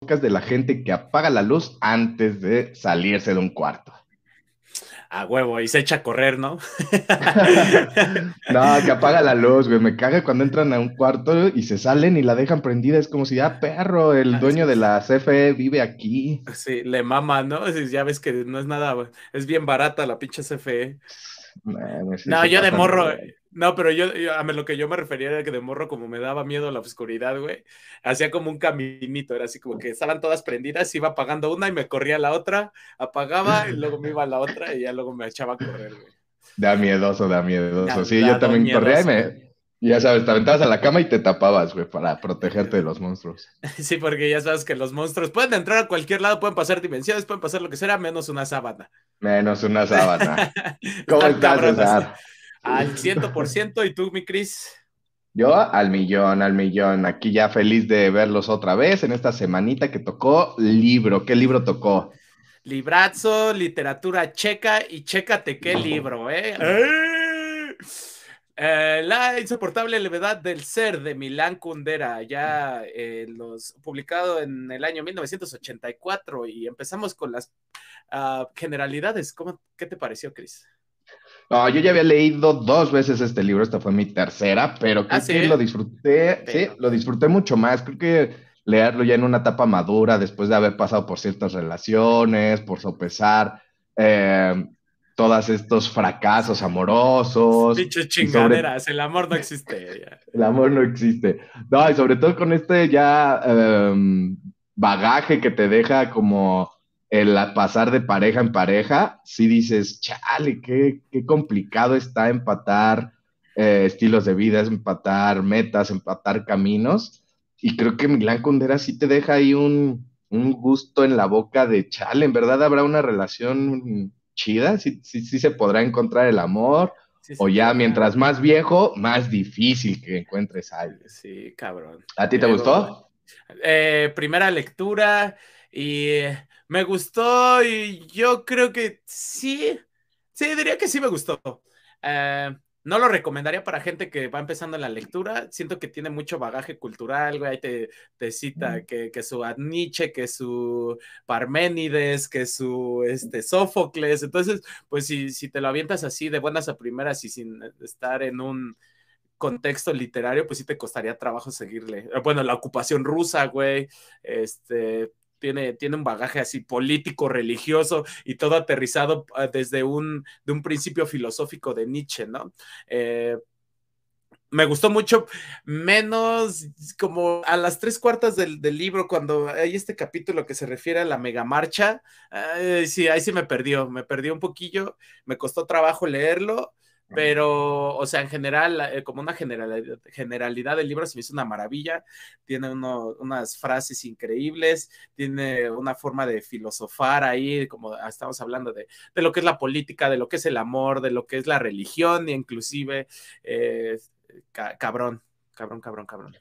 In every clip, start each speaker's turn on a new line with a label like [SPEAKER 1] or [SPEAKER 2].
[SPEAKER 1] de la gente que apaga la luz antes de salirse de un cuarto.
[SPEAKER 2] A huevo, y se echa a correr, ¿no?
[SPEAKER 1] no, que apaga la luz, güey. Me caga cuando entran a un cuarto y se salen y la dejan prendida. Es como si, ya, perro, el ah, dueño de la CFE vive aquí.
[SPEAKER 2] Sí, le mama, ¿no? Ya ves que no es nada, es bien barata la pinche CFE. No, yo de morro, no, pero yo, a lo que yo me refería era que de morro, como me daba miedo la oscuridad, güey, hacía como un caminito, era así como que estaban todas prendidas, iba apagando una y me corría la otra, apagaba y luego me iba a la otra y ya luego me echaba a correr, güey.
[SPEAKER 1] Da miedoso, da miedoso. sí, yo también corría y me, ya sabes, te aventabas a la cama y te tapabas, güey, para protegerte de los monstruos.
[SPEAKER 2] Sí, porque ya sabes que los monstruos pueden entrar a cualquier lado, pueden pasar dimensiones, pueden pasar lo que sea, menos una sábana.
[SPEAKER 1] Menos una sábana. ¿Cómo estás, César?
[SPEAKER 2] Al ciento por ciento, ¿y tú, mi Cris?
[SPEAKER 1] Yo al millón, al millón. Aquí ya feliz de verlos otra vez en esta semanita que tocó libro. ¿Qué libro tocó?
[SPEAKER 2] Librazo, literatura checa y chécate qué libro, ¿eh? ¡Eh! ¿eh? la insoportable levedad del ser de Milán Kundera, ya eh, los, publicado en el año 1984 y empezamos con las ah, generalidades. ¿Cómo, ¿Qué te pareció, Cris?
[SPEAKER 1] No, yo ya había leído dos veces este libro, esta fue mi tercera, pero creo ¿Ah, que lo disfruté, sí, lo disfruté mucho más. Creo que leerlo ya en una etapa madura, después de haber pasado por ciertas relaciones, por sopesar eh, todos estos fracasos amorosos.
[SPEAKER 2] Dichos chingaderas, el amor no existe.
[SPEAKER 1] el amor no existe. No, y sobre todo con este ya em, bagaje que te deja como el pasar de pareja en pareja, sí dices, chale, qué, qué complicado está empatar eh, estilos de vida, empatar metas, empatar caminos. Y creo que Milán Kundera sí te deja ahí un, un gusto en la boca de chale, en verdad habrá una relación chida, sí, sí, sí se podrá encontrar el amor. o ya mientras más viejo, más difícil que encuentres a alguien.
[SPEAKER 2] Sí, cabrón.
[SPEAKER 1] ¿A ti te gustó?
[SPEAKER 2] Eh, primera lectura y me gustó y yo creo que sí, sí, diría que sí me gustó. Eh, no lo recomendaría para gente que va empezando en la lectura. Siento que tiene mucho bagaje cultural, güey. Ahí te, te cita que, que, su Nietzsche, que su Parménides, que su este, Sófocles. Entonces, pues si, si te lo avientas así de buenas a primeras y sin estar en un contexto literario, pues sí te costaría trabajo seguirle. Bueno, la ocupación rusa, güey. Este, tiene, tiene un bagaje así político, religioso y todo aterrizado ah, desde un, de un principio filosófico de Nietzsche, ¿no? Eh, me gustó mucho, menos como a las tres cuartas del, libro, cuando hay este capítulo que se refiere a la megamarcha, sí, ahí sí me perdió, me perdió un poquillo, me costó trabajo leerlo, pero, o sea, en general, eh, como una generalidad, generalidad del libro se me hizo una maravilla. Tiene unas frases increíbles, tiene una forma de filosofar ahí, como estamos hablando de, de, lo que es la política, de lo que es el amor, de lo que es la religión, inclusive, eh, cabrón, cabrón, cabrón, cabrón.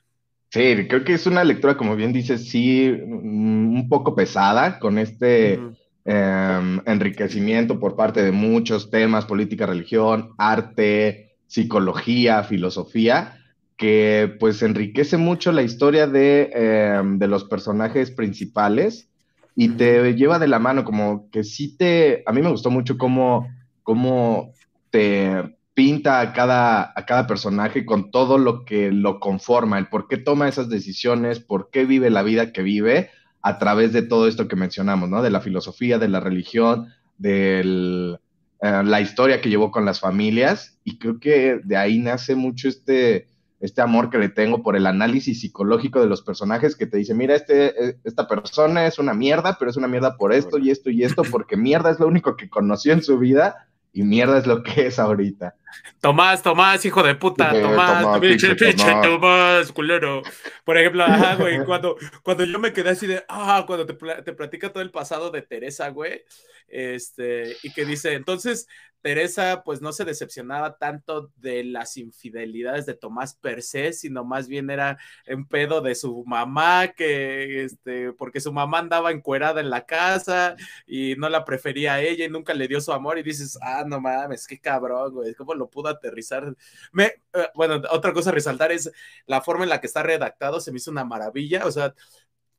[SPEAKER 1] Sí, creo que es una lectura, como bien dices, sí, un poco pesada con este... Em, enriquecimiento por parte de muchos temas, política, religión, arte, psicología, filosofía, que pues enriquece mucho la historia de, em, de los personajes principales y te lleva de la mano, como que sí te, a mí me gustó mucho cómo, cómo te pinta a cada, a cada personaje con todo lo que lo conforma, el por qué toma esas decisiones, por qué vive la vida que vive, a través de todo esto que mencionamos, ¿no? De la filosofía, de la religión, de eh, la historia que llevó con las familias. Y creo que de ahí nace mucho este, este amor que le tengo por el análisis psicológico de los personajes que te dice, mira, este, eh, esta persona es una mierda, pero es una mierda por esto y esto y esto, porque mierda es lo único que conoció en su vida y mierda es lo que es ahorita.
[SPEAKER 2] Tomás, Tomás, hijo de puta, Tomás, pinche, pinche, Tomás, culero. Por ejemplo, ajá, güey, cuando, cuando yo me quedé así de, ah, cuando te, te platica todo el pasado de Teresa, güey, este, y que dice, entonces Teresa pues no se decepcionaba tanto de las infidelidades de Tomás per se, sino más bien era en pedo de su mamá, que este, porque su mamá andaba encuerada en la casa y no la prefería a ella y nunca le dio su amor y dices, ah, no mames, qué cabrón, güey, ¿cómo lo pudo aterrizar? Me, eh, bueno, otra cosa a resaltar es la forma en la que está redactado, se me hizo una maravilla, o sea,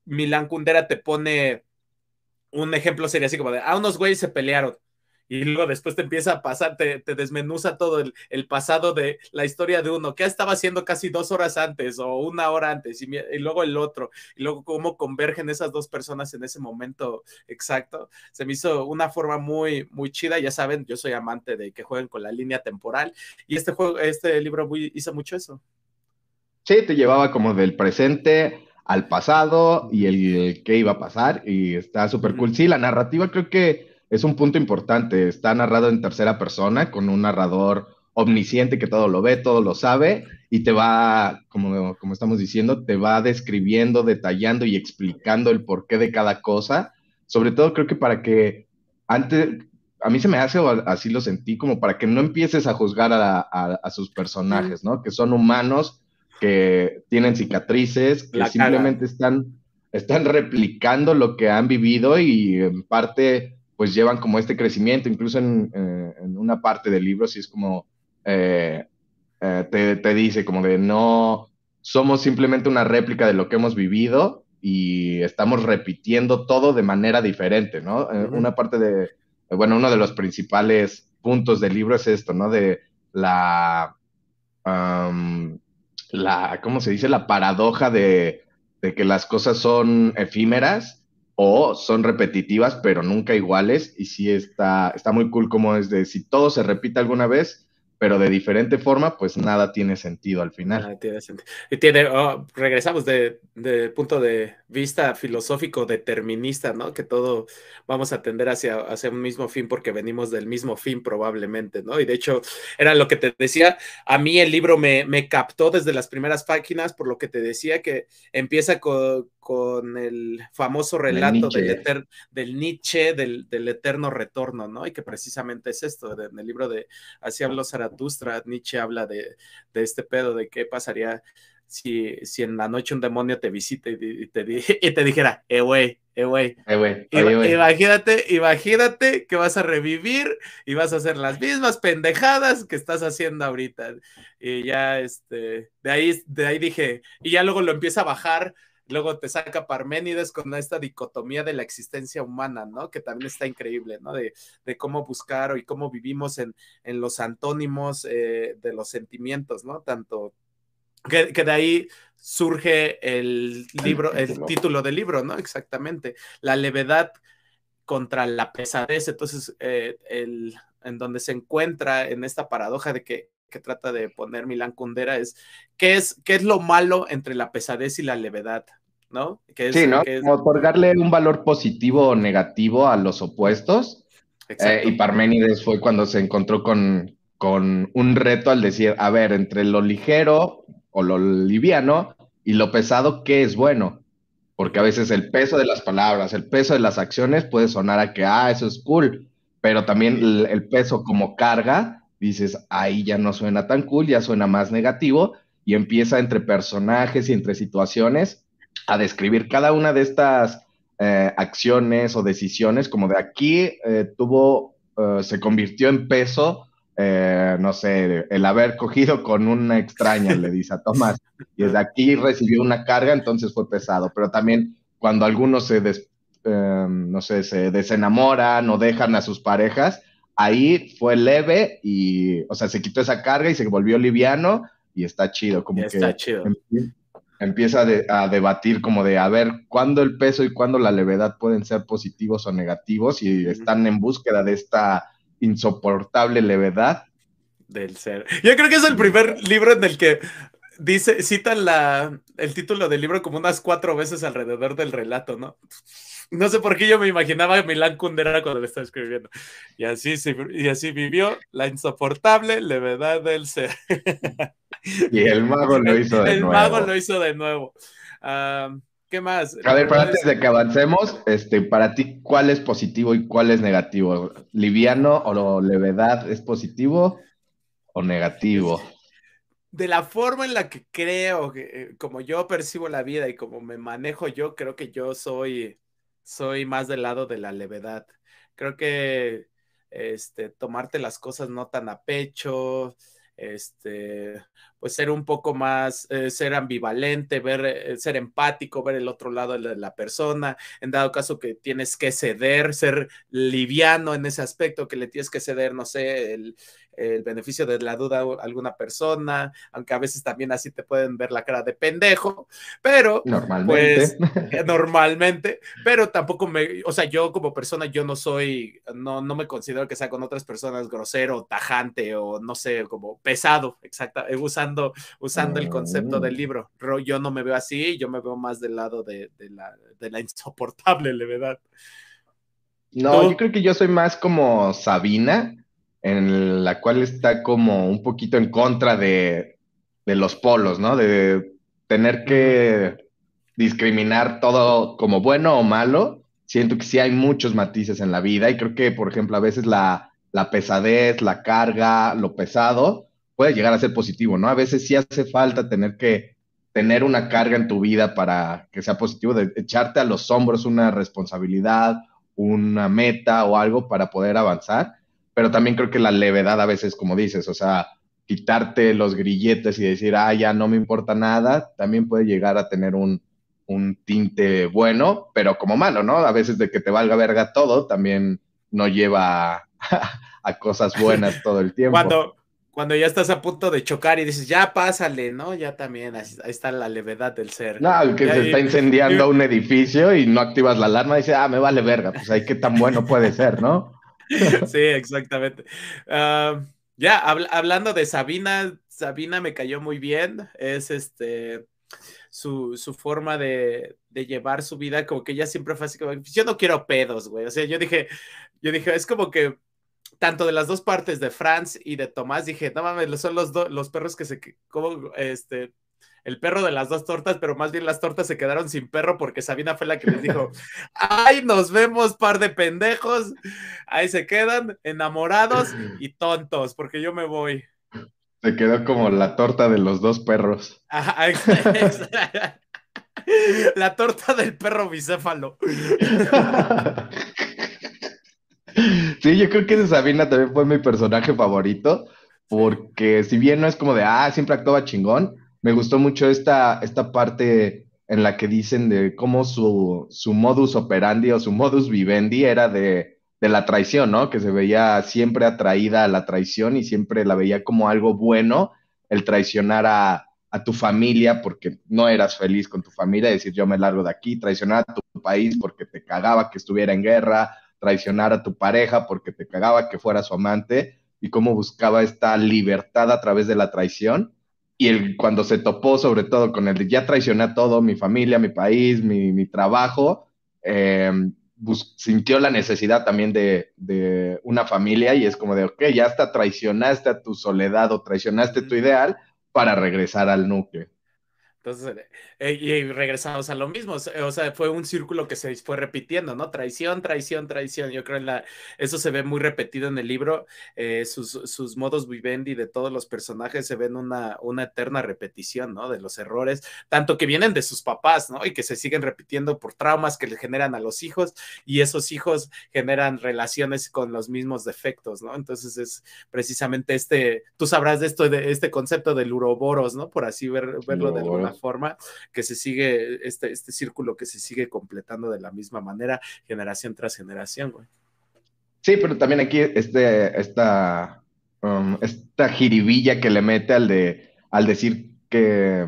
[SPEAKER 2] Milan Kundera te pone un ejemplo sería así como de, ah, unos güeyes se pelearon y luego después te empieza a pasar, te, desmenuza todo el, pasado de la historia de uno, qué estaba haciendo casi dos horas antes o una hora antes, y, luego el otro, y luego cómo convergen esas dos personas en ese momento exacto. Se me hizo una forma muy, muy chida, ya saben, yo soy amante de que jueguen con la línea temporal, y este juego, este libro hizo mucho eso.
[SPEAKER 1] Sí, te llevaba como del presente al pasado y el, que iba a pasar, y está súper cool. Sí, la narrativa creo que es un punto importante. Está narrado en tercera persona con un narrador omnisciente que todo lo ve, todo lo sabe y te va, como, como estamos diciendo, te va describiendo, detallando y explicando el porqué de cada cosa. Sobre todo creo que para que antes, a mí se me hace, o así lo sentí, como para que no empieces a juzgar a, sus personajes, ¿no? Que son humanos, que tienen cicatrices, que simplemente están, están replicando lo que han vivido y en parte pues llevan como este crecimiento, incluso en, eh, una parte del libro, si es como, eh, eh, te, dice como de no, somos simplemente una réplica de lo que hemos vivido y estamos repitiendo todo de manera diferente, ¿no? Una parte de, bueno, uno de los principales puntos del libro es esto, ¿no? De la, la ¿cómo se dice? La paradoja de, de que las cosas son efímeras o son repetitivas, pero nunca iguales. Y sí está, está muy cool como es de si todo se repite alguna vez, pero de diferente forma, pues nada tiene sentido al final.
[SPEAKER 2] tiene sentido. Y tiene, oh, regresamos de, punto de vista filosófico determinista, ¿no? Que todo vamos a tender hacia, hacia un mismo fin porque venimos del mismo fin probablemente, ¿no? Y de hecho, era lo que te decía, a mí el libro me, me captó desde las primeras páginas, por lo que te decía que empieza con, con el famoso relato del, del Nietzsche, del, del, eterno retorno, ¿no? Y que precisamente es esto, en el libro de Así habló Zaratustra, Nietzsche habla de, de, este pedo, de qué pasaría si, si en la noche un demonio te visita y, te, y te dijera, eh, güey, eh, güey.
[SPEAKER 1] Eh,
[SPEAKER 2] imagínate, imagínate que vas a revivir y vas a hacer las mismas pendejadas que estás haciendo ahorita. Y ya, este, de ahí, de ahí dije, y ya luego lo empieza a bajar Luego te saca Parménides con esta dicotomía de la existencia humana, ¿no? Que también está increíble, ¿no? De, cómo buscar y cómo vivimos en, los antónimos eh, de los sentimientos, ¿no? Tanto que, de ahí surge el libro, el título del libro, ¿no? Exactamente. La levedad contra la pesadez. Entonces, eh, el, en donde se encuentra en esta paradoja de que, que trata de poner Milán Kundera es ¿qué, es qué es lo malo entre la pesadez y la levedad, ¿no?
[SPEAKER 1] sí, ¿no? Como otorgarle un valor positivo o negativo a los opuestos. Eh, y Parménides fue cuando se encontró con, con un reto al decir, a ver, entre lo ligero o lo liviano y lo pesado, ¿qué es bueno? Porque a veces el peso de las palabras, el peso de las acciones puede sonar a que, ah, eso es cool, pero también el peso como carga dices, ahí ya no suena tan cool, ya suena más negativo y empieza entre personajes y entre situaciones a describir cada una de estas eh, acciones o decisiones, como de aquí eh, tuvo, eh, se convirtió en peso, no sé, el haber cogido con una extraña, le dice a Tomás, y desde aquí recibió una carga, entonces fue pesado, pero también cuando algunos se, no sé, se desenamoran o dejan a sus parejas, ahí fue leve y, o sea, se quitó esa carga y se volvió liviano y está chido, como que
[SPEAKER 2] está chido.
[SPEAKER 1] empieza a debatir como de, a ver, cuándo el peso y cuándo la levedad pueden ser positivos o negativos y están en búsqueda de esta insoportable levedad.
[SPEAKER 2] Del ser. Yo creo que es el primer libro en el que dice, citan la, el título del libro como unas cuatro veces alrededor del relato, ¿no? No sé por qué yo me imaginaba a Milán Kundera cuando le estaba escribiendo. Y así, y así vivió la insoportable levedad del ser.
[SPEAKER 1] Y el mago lo hizo de nuevo.
[SPEAKER 2] El mago lo hizo de nuevo. ¿Qué más?
[SPEAKER 1] A ver, antes de que avancemos, este, para ti, ¿cuál es positivo y cuál es negativo? ¿Liviano o levedad es positivo o negativo?
[SPEAKER 2] De la forma en la que creo, eh, como yo percibo la vida y como me manejo yo, creo que yo soy soy más del lado de la levedad. Creo que este, tomarte las cosas no tan a pecho, este, pues ser un poco más, eh, ser ambivalente, ver, eh, ser empático, ver el otro lado de la persona, en dado caso que tienes que ceder, ser liviano en ese aspecto, que le tienes que ceder, no sé, el, el beneficio de la duda a alguna persona, aunque a veces también así te pueden ver la cara de pendejo, pero
[SPEAKER 1] normalmente,
[SPEAKER 2] pues, eh, normalmente, pero tampoco me, o sea, yo como persona, yo no soy, no, no me considero que sea con otras personas grosero, tajante o no sé, como pesado, exacta, eh, usando, usando el concepto del mm. libro. Yo no me veo así, yo me veo más del lado de, la, de la insoportable levedad.
[SPEAKER 1] No, yo creo que yo soy más como Sabina, en la cual está como un poquito en contra de, los polos, ¿no? De tener que discriminar todo como bueno o malo. Siento que sí hay muchos matices en la vida y creo que, por ejemplo, a veces la, la pesadez, la carga, lo pesado puede llegar a ser positivo, ¿no? A veces sí hace falta tener que tener una carga en tu vida para que sea positivo, de echarte a los hombros una responsabilidad, una meta o algo para poder avanzar pero también creo que la levedad a veces, como dices, o sea, quitarte los grilletes y decir, ah, ya no me importa nada, también puede llegar a tener un, tinte bueno, pero como malo, ¿no? A veces de que te valga verga todo, también no lleva a, cosas buenas todo el tiempo.
[SPEAKER 2] Cuando, cuando ya estás a punto de chocar y dices, ya pásale, ¿no? Ya también ahí está la levedad del ser.
[SPEAKER 1] No, que se está incendiando un edificio y no activas la alarma y dices, ah, me vale verga, pues ahí qué tan bueno puede ser, ¿no?
[SPEAKER 2] sí, exactamente. Ah, ya, hablando de Sabina, Sabina me cayó muy bien. Es este su, forma de, llevar su vida, como que ella siempre fue así yo no quiero pedos, güey. O sea, yo dije, yo dije, es como que tanto de las dos partes de Franz y de Tomás, dije, no mames, son los, dos los perros que se, como, este, el perro de las dos tortas, pero más bien las tortas se quedaron sin perro porque Sabina fue la que les dijo, ay, nos vemos, par de pendejos, ahí se quedan enamorados y tontos, porque yo me voy.
[SPEAKER 1] Se quedó como la torta de los dos perros.
[SPEAKER 2] la torta del perro bicéfalo.
[SPEAKER 1] Sí, yo creo que Sabina también fue mi personaje favorito, porque si bien no es como de, ah, siempre actuaba chingón, me gustó mucho esta, esta parte en la que dicen de cómo su, su modus operandi o su modus vivendi era de, de, la traición, ¿no? Que se veía siempre atraída a la traición y siempre la veía como algo bueno el traicionar a, a tu familia porque no eras feliz con tu familia, decir yo me largo de aquí, traicionar a tu país porque te cagaba que estuviera en guerra, traicionar a tu pareja porque te cagaba que fuera su amante y cómo buscaba esta libertad a través de la traición y el, cuando se topó sobre todo con el de ya traicioné a todo, mi familia, mi país, mi, mi trabajo, eh, sintió la necesidad también de, de, una familia y es como de, ok, ya hasta traicionaste a tu soledad o traicionaste tu ideal para regresar al núcleo.
[SPEAKER 2] Entonces, eh, y regresamos a lo mismo, o sea, fue un círculo que se fue repitiendo, ¿no? Traición, traición, traición. Yo creo en la, eso se ve muy repetido en el libro, eh, sus, sus, modos vivendi de todos los personajes se ven una, una eterna repetición, ¿no? De los errores, tanto que vienen de sus papás, ¿no? Y que se siguen repitiendo por traumas que le generan a los hijos y esos hijos generan relaciones con los mismos defectos, ¿no? Entonces es precisamente este, tú sabrás de esto, de este concepto del uroboros, ¿no? Por así verlo de alguna forma, que se sigue, este, este círculo que se sigue completando de la misma manera, generación tras generación, güey.
[SPEAKER 1] Sí, pero también aquí este, esta, um, esta jiribilla que le mete al, de, al decir que,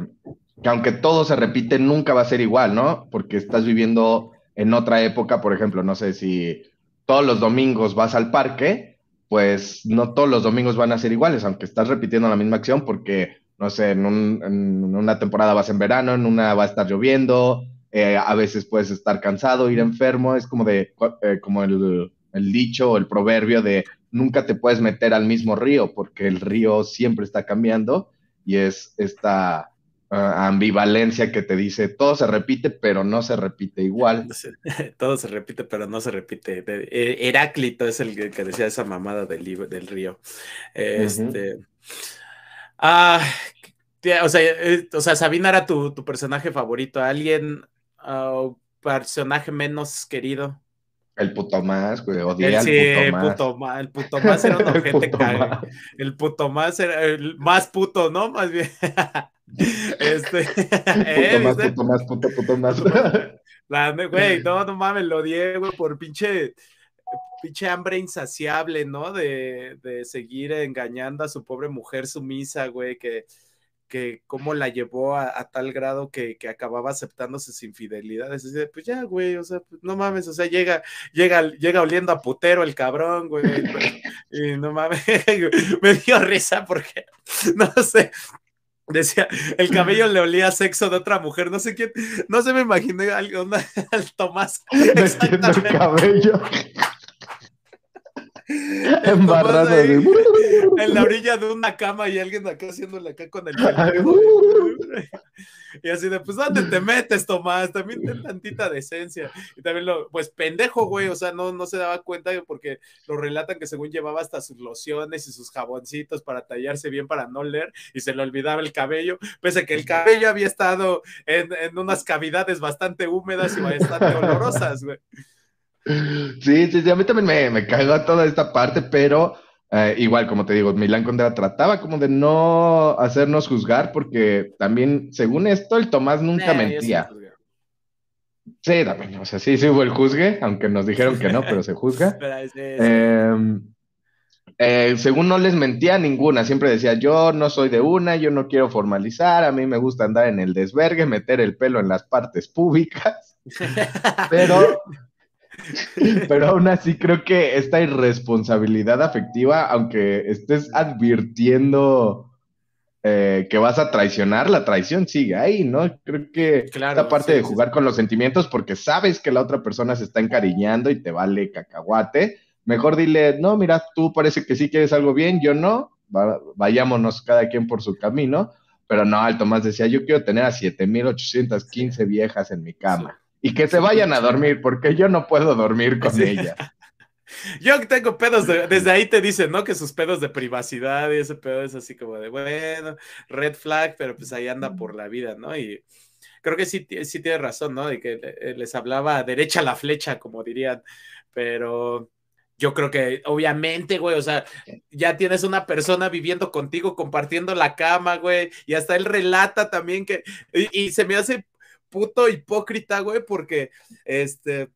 [SPEAKER 1] que aunque todo se repite, nunca va a ser igual, ¿no? Porque estás viviendo en otra época, por ejemplo, no sé si todos los domingos vas al parque, pues no todos los domingos van a ser iguales, aunque estás repitiendo la misma acción, porque no sé, en, una temporada vas en verano, en una va a estar lloviendo, eh, a veces puedes estar cansado, ir enfermo, es como de, eh, como el, dicho o el proverbio de nunca te puedes meter al mismo río porque el río siempre está cambiando y es esta ah, ambivalencia que te dice todo se repite pero no se repite igual.
[SPEAKER 2] todo se repite pero no se repite. Eh, Heráclito es el que decía esa mamada del, del río. Este. Ah, o sea, eh, o sea, Sabina era tu, personaje favorito. ¿Alguien, uh, personaje menos querido?
[SPEAKER 1] El puto más, güey,
[SPEAKER 2] odié el puto más. El puto más era un ojete cague. El puto más era el más puto, ¿no? Más bien. este.
[SPEAKER 1] puto más, puto más, puto, puto más.
[SPEAKER 2] La, güey, no, no mames, lo odié, güey, por pinche pinche hambre insaciable, ¿no? De, de, seguir engañando a su pobre mujer sumisa, güey, que, que cómo la llevó a, tal grado que, que, acababa aceptando sus infidelidades. Y pues ya, güey, o sea, pues, no mames, o sea, llega, llega, llega oliendo a putero el cabrón, güey. y no mames, me dio risa porque, no sé, Decía, el cabello le olía a sexo de otra mujer, no sé quién, no se me imaginé algo, al Tomás.
[SPEAKER 1] Metiendo el cabello.
[SPEAKER 2] Embarrado en la orilla de una cama y alguien acá haciéndole acá con el y así de, pues, ¿dónde te metes, Tomás? También ten tantita decencia. Y también lo, pues, pendejo, güey, o sea, no, no se daba cuenta porque lo relatan que según llevaba hasta sus lociones y sus jaboncitos para tallarse bien para no leer y se le olvidaba el cabello, pese a que el cabello había estado en, en unas cavidades bastante húmedas y bastante olorosas, güey.
[SPEAKER 1] Sí, sí, sí, a mí también me, me cagó toda esta parte, pero eh, igual, como te digo, Milán Condera trataba como de no hacernos juzgar, porque también, según esto, el Tomás nunca mentía. Sí, también, o sea, sí, sí hubo el juzgue, aunque nos dijeron que no, pero se juzga. Em, eh, según no les mentía ninguna, siempre decía, yo no soy de una, yo no quiero formalizar, a mí me gusta andar en el desvergue, meter el pelo en las partes públicas, pero pero aún así creo que esta irresponsabilidad afectiva, aunque estés advirtiendo eh, que vas a traicionar, la traición sigue ahí, ¿no? Creo que esta parte de jugar con los sentimientos porque sabes que la otra persona se está encariñando y te vale cacahuate, mejor dile, no, mira, tú parece que sí quieres algo bien, yo no, vayámonos cada quien por su camino. Pero no, el Tomás decía, yo quiero tener a 7815 viejas en mi cama y que se vayan a dormir, porque yo no puedo dormir con ella.
[SPEAKER 2] Yo tengo pedos, desde ahí te dicen, ¿no? Que sus pedos de privacidad y ese pedo es así como de, bueno, red flag, pero pues ahí anda por la vida, ¿no? Y creo que sí, sí tiene razón, ¿no? De que les hablaba derecha la flecha, como dirían, pero yo creo que obviamente, güey, o sea, ya tienes una persona viviendo contigo, compartiendo la cama, güey, y hasta él relata también que, y se me hace puto hipócrita, güey, porque este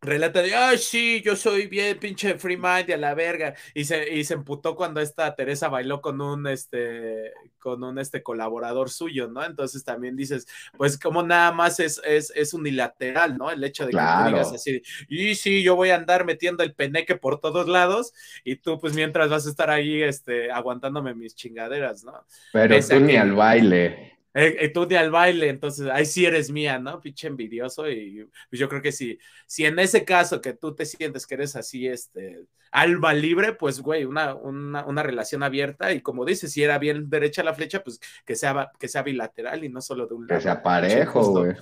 [SPEAKER 2] relata de, ay, sí, yo soy bien pinche free mind y a la verga. Y se, y se emputó cuando esta Teresa bailó con un, este, con un, este, colaborador suyo, ¿no? Entonces también dices, pues como nada más es, es, es unilateral, ¿no? El hecho de que tú digas así, y sí, yo voy a andar metiendo el peneque por todos lados y tú, pues mientras vas a estar ahí, este, aguantándome mis chingaderas, ¿no?
[SPEAKER 1] Pero tú ni al baile.
[SPEAKER 2] Eh, tú de al baile, entonces ahí sí eres mía, ¿no? Pinche envidioso. Y pues yo creo que si, si en ese caso que tú te sientes que eres así, este, alma libre, pues güey, una, una, una relación abierta. Y como dices, si era bien derecha la flecha, pues que sea, que sea bilateral y no solo de un
[SPEAKER 1] lado. Que sea parejo, güey.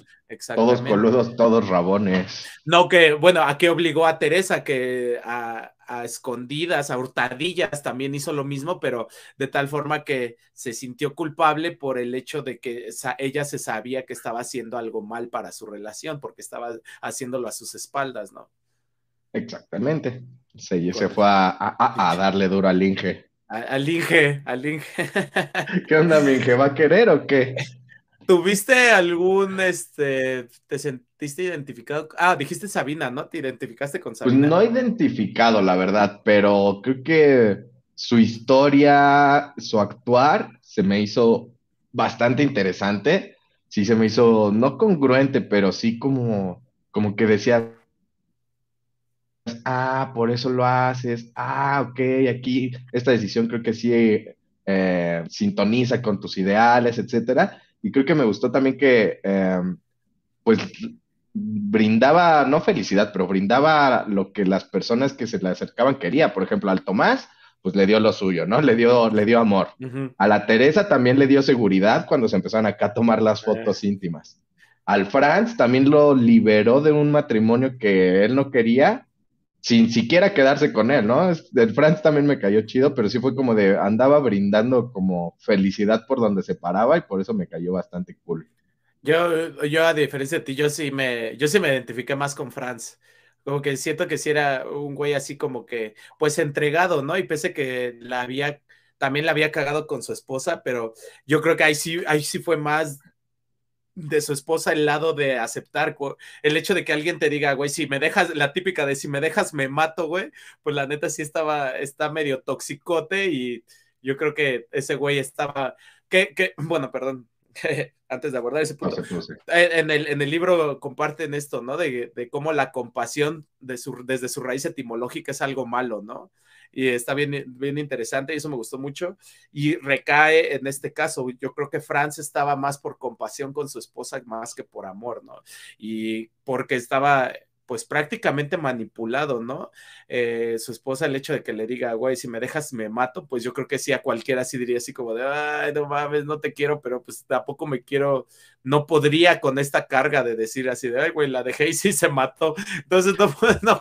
[SPEAKER 1] Todos coludos, todos rabones.
[SPEAKER 2] No, que, bueno, ¿a qué obligó a Teresa? Que a, a escondidas, a hurtadillas, también hizo lo mismo, pero de tal forma que se sintió culpable por el hecho de que ella se sabía que estaba haciendo algo mal para su relación, porque estaba haciéndolo a sus espaldas, ¿no?
[SPEAKER 1] Exactamente. Se, se fue a, darle duro al Inge.
[SPEAKER 2] Al Inge, al Inge.
[SPEAKER 1] ¿Qué onda, Inge? ¿Va a querer o qué?
[SPEAKER 2] ¿Tuviste algún, este, te sentiste identificado? Ah, dijiste Sabina, ¿no? ¿Te identificaste con
[SPEAKER 1] pues
[SPEAKER 2] Sabina?
[SPEAKER 1] Pues no identificado, la verdad, pero creo que su historia, su actuar, se me hizo bastante interesante. Sí, se me hizo no congruente, pero sí como, como que decía, ah, por eso lo haces, ah, ok, aquí esta decisión creo que sí eh, sintoniza con tus ideales, etcétera y creo que me gustó también que, em, pues, brindaba, no felicidad, pero brindaba lo que las personas que se le acercaban quería. Por ejemplo, al Tomás, pues le dio lo suyo, ¿no? Le dio, le dio amor. A la Teresa también le dio seguridad cuando se empezaron acá a tomar las fotos íntimas. Al Franz también lo liberó de un matrimonio que él no quería sin siquiera quedarse con él, ¿no? El Franz también me cayó chido, pero sí fue como de, andaba brindando como felicidad por donde se paraba y por eso me cayó bastante cool.
[SPEAKER 2] Yo, yo a diferencia de ti, yo sí me, yo sí me identifiqué más con Franz. como que siento que sí era un güey así como que, pues entregado, ¿no? Y pese que la había, también la había cagado con su esposa, pero yo creo que ahí sí, ahí sí fue más de su esposa el lado de aceptar el hecho de que alguien te diga, güey, si me dejas, la típica de si me dejas me mato, güey, pues la neta sí estaba, está medio toxicote y yo creo que ese güey estaba, que, que, bueno, perdón, antes de abordar ese punto, eh, En, el, en el libro comparten esto, ¿no? De, de cómo la compasión de su, desde su raíz etimológica es algo malo, ¿no? Y está bien, bien interesante y eso me gustó mucho. Y recae en este caso, yo creo que Franz estaba más por compasión con su esposa más que por amor, ¿no? Y porque estaba pues prácticamente manipulado, ¿no? Eh, su esposa, el hecho de que le diga, güey, si me dejas me mato, pues yo creo que sí, a cualquiera sí diría así como de, ay, no mames, no te quiero, pero pues tampoco me quiero, no podría con esta carga de decir así de, ay, güey, la dejé y sí se mató. Entonces, no, no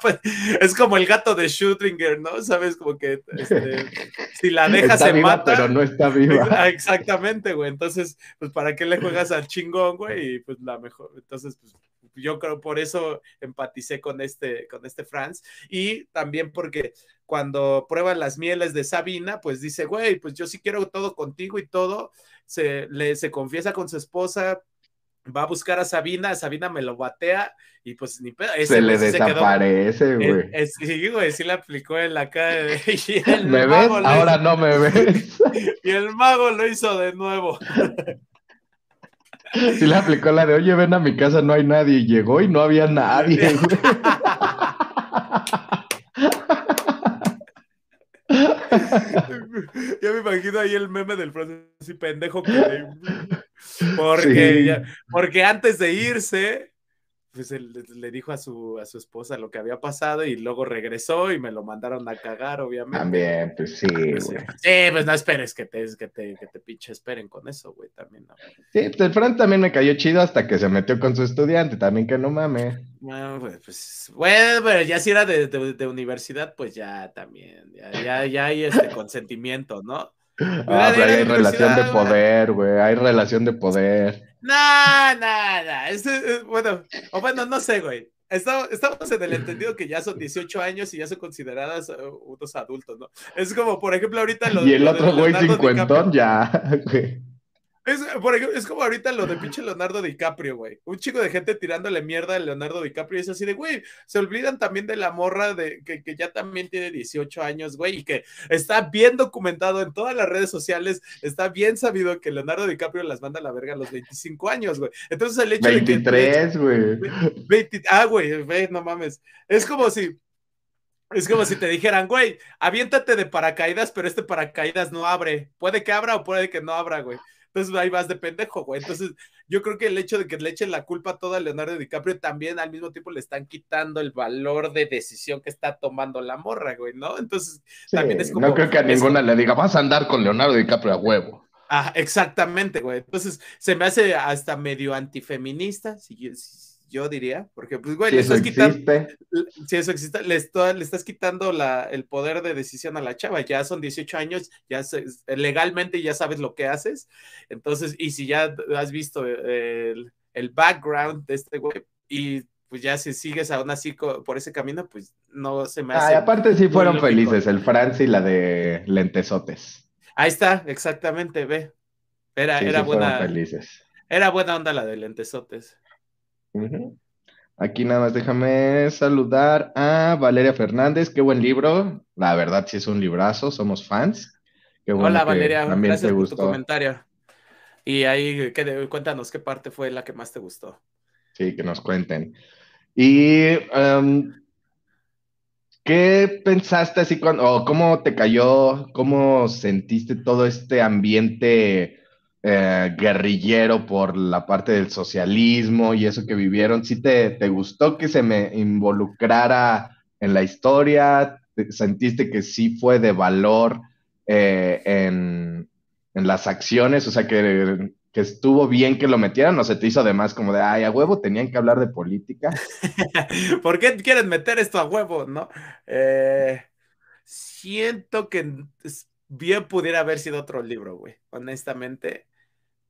[SPEAKER 2] es como el gato de Schrödinger, ¿no? Sabes, como que este, si la dejas se mata.
[SPEAKER 1] Pero no está viva.
[SPEAKER 2] Exactamente, güey. Entonces, pues, ¿para qué le juegas al chingón, güey? Y pues la mejor, entonces, pues yo creo por eso empaticé con este, con este Franz. Y también porque cuando prueba las mieles de Sabina, pues dice, güey, pues yo sí quiero todo contigo y todo. Se, le, se confiesa con su esposa, va a buscar a Sabina, Sabina me lo batea y pues ni pedo.
[SPEAKER 1] se le desaparece, güey.
[SPEAKER 2] sí, güey, sí le aplicó en la cara.
[SPEAKER 1] ¿Me ves? Ahora no me ves.
[SPEAKER 2] y el mago lo hizo de nuevo.
[SPEAKER 1] Sí le aplicó la de, oye, ven a mi casa, no hay nadie. Y llegó y no había nadie,
[SPEAKER 2] Ya me imagino ahí el meme del francés pendejo que... Porque, porque antes de irse, pues le dijo a su, a su esposa lo que había pasado y luego regresó y me lo mandaron a cagar, obviamente.
[SPEAKER 1] También, pues sí, pues, güey.
[SPEAKER 2] Sí, pues no esperes que te, que te, que te pinche esperen con eso, güey, también. No.
[SPEAKER 1] Sí, pues el Fran también me cayó chido hasta que se metió con su estudiante, también que no mames.
[SPEAKER 2] Bueno, pues, bueno, pero ya si era de, de, universidad, pues ya también, ya, ya, ya hay este consentimiento, ¿no?
[SPEAKER 1] Ah, pero hay relación de poder, güey, hay relación de poder.
[SPEAKER 2] No, nada. bueno, o bueno, no sé, güey. Estamos, en el entendido que ya son 18 años y ya son consideradas uh, unos adultos, ¿no? Es como, por ejemplo, ahorita
[SPEAKER 1] lo Y el otro güey cincuentón ya, güey.
[SPEAKER 2] Es, por ejemplo, es como ahorita lo de pinche Leonardo DiCaprio, güey. Un chico de gente tirándole mierda a Leonardo DiCaprio y es así de, güey, se olvidan también de la morra de que, que, ya también tiene 18 años, güey, y que está bien documentado en todas las redes sociales, está bien sabido que Leonardo DiCaprio las manda a la verga a los 25 años, güey. Entonces el hecho
[SPEAKER 1] 23, de que...
[SPEAKER 2] güey. Ah, güey, no mames. Es como si es como si te dijeran, güey, aviéntate de paracaídas, pero este paracaídas no abre. Puede que abra o puede que no abra, güey. Entonces ahí vas de pendejo, güey. Entonces yo creo que el hecho de que le echen la culpa a toda Leonardo DiCaprio también al mismo tiempo le están quitando el valor de decisión que está tomando la morra, güey, ¿no? Entonces también es como...
[SPEAKER 1] No creo que a ninguna le diga, vas a andar con Leonardo DiCaprio a huevo.
[SPEAKER 2] Ah, exactamente, güey. Entonces se me hace hasta medio antifeminista, si, yo diría, porque pues, güey, le estás quitando, si eso existe, le, le estás quitando la, el poder de decisión a la chava, ya son 18 años, ya legalmente ya sabes lo que haces, entonces, y si ya has visto el, el background de este güey, y pues ya si sigues aún así por ese camino, pues no se me hace.
[SPEAKER 1] aparte sí fueron felices, el Franz y la de Lentesotes.
[SPEAKER 2] Ahí está, exactamente, ve. Era, era buena. Felices. Era buena onda la de Lentesotes.
[SPEAKER 1] Aquí nada más déjame saludar a Valeria Fernández, qué buen libro, la verdad sí es un librazo, somos fans.
[SPEAKER 2] Hola Valeria, gracias por tu comentario. Y ahí, cuéntanos qué parte fue la que más te gustó.
[SPEAKER 1] Sí, que nos cuenten. ¿Y em, qué pensaste así cuando, o cómo te cayó, cómo sentiste todo este ambiente eh, guerrillero por la parte del socialismo y eso que vivieron. ¿Sí te, te gustó que se me involucrara en la historia? ¿Sentiste que sí fue de valor eh, en, en, las acciones? O sea, que, que, estuvo bien que lo metieran, o se te hizo además como de, ay, a huevo tenían que hablar de política.
[SPEAKER 2] ¿Por qué quieren meter esto a huevo, no? Eh, siento que bien pudiera haber sido otro libro, güey, honestamente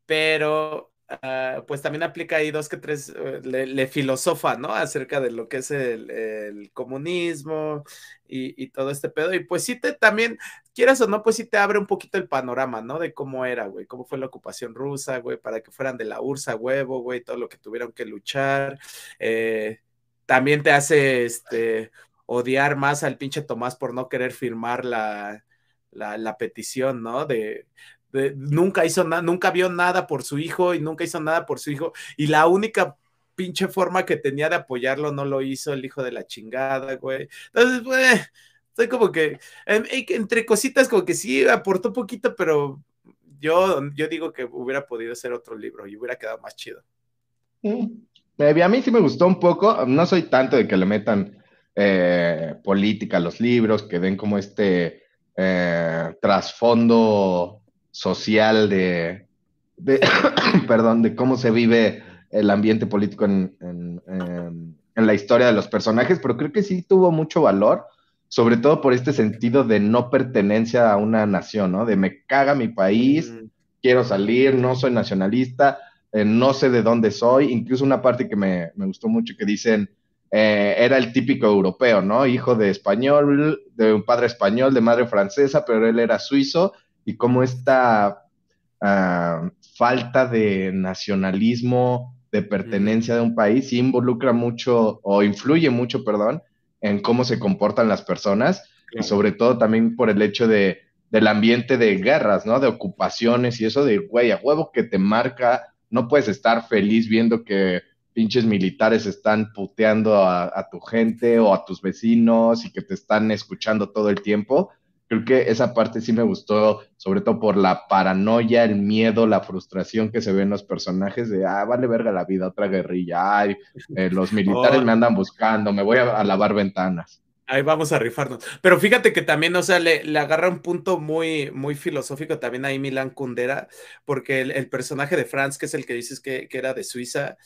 [SPEAKER 2] pero Ah, pues también aplica ahí dos que tres, eh, le, filosofa, ¿no? Acerca de lo que es el, comunismo y, todo este pedo. Y pues sí te también, quieras o no, pues sí te abre un poquito el panorama, ¿no? De cómo era, güey, cómo fue la ocupación rusa, güey, para que fueran de la URSA, huevo, güey, todo lo que tuvieron que luchar. Eh, también te hace, este, odiar más al pinche Tomás por no querer firmar la, la petición, ¿no? De, nunca hizo nada, nunca vio nada por su hijo y nunca hizo nada por su hijo. Y la única pinche forma que tenía de apoyarlo no lo hizo el hijo de la chingada, güey. Entonces, güey, estoy como que, entre cositas, como que sí aportó poquito, pero yo, yo digo que hubiera podido ser otro libro y hubiera quedado más chido.
[SPEAKER 1] A mí sí me gustó un poco, no soy tanto de que le metan eh, política a los libros, que den como este eh, trasfondo social de, perdón, de cómo se vive el ambiente político en, en, la historia de los personajes, pero creo que sí tuvo mucho valor, sobre todo por este sentido de no pertenencia a una nación, ¿no? De me caga mi país, quiero salir, no soy nacionalista, eh, no sé de dónde soy, incluso una parte que me, me gustó mucho que dicen, eh, era el típico europeo, ¿no? Hijo de español, de un padre español, de madre francesa, pero él era suizo y cómo esta ah, falta de nacionalismo, de pertenencia de un país, involucra mucho o influye mucho, perdón, en cómo se comportan las personas y sobre todo también por el hecho de, del ambiente de guerras, ¿no? De ocupaciones y eso de, güey, a huevo que te marca, no puedes estar feliz viendo que pinches militares están puteando a, tu gente o a tus vecinos y que te están escuchando todo el tiempo creo que esa parte sí me gustó, sobre todo por la paranoia, el miedo, la frustración que se ve en los personajes de, ah, vale verga la vida, otra guerrilla, ay, eh, los militares me andan buscando, me voy a, lavar ventanas.
[SPEAKER 2] Ahí vamos a rifarnos. Pero fíjate que también, o sea, le, agarra un punto muy, muy filosófico también ahí Milan Kundera, porque el, personaje de Franz, que es el que dices que, que era de Suiza,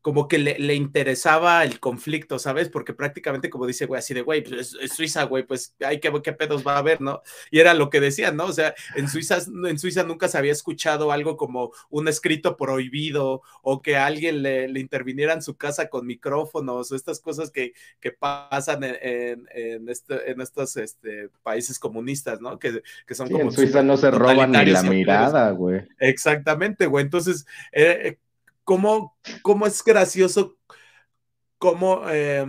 [SPEAKER 2] como que le, interesaba el conflicto, ¿sabes? Porque prácticamente, como dice, güey, así de, güey, pues es, Suiza, güey, pues, hay que, ¿qué pedos va a haber, no? Y era lo que decían, ¿no? O sea, en Suiza, en Suiza nunca se había escuchado algo como un escrito prohibido o que alguien le, interviniera en su casa con micrófonos o estas cosas que, que pasan en, en, este, en estos este, países comunistas, ¿no? Que, que son como...
[SPEAKER 1] En Suiza no se roban ni la mirada, güey.
[SPEAKER 2] Exactamente, güey. Entonces, eh, cómo, cómo es gracioso, cómo, eh,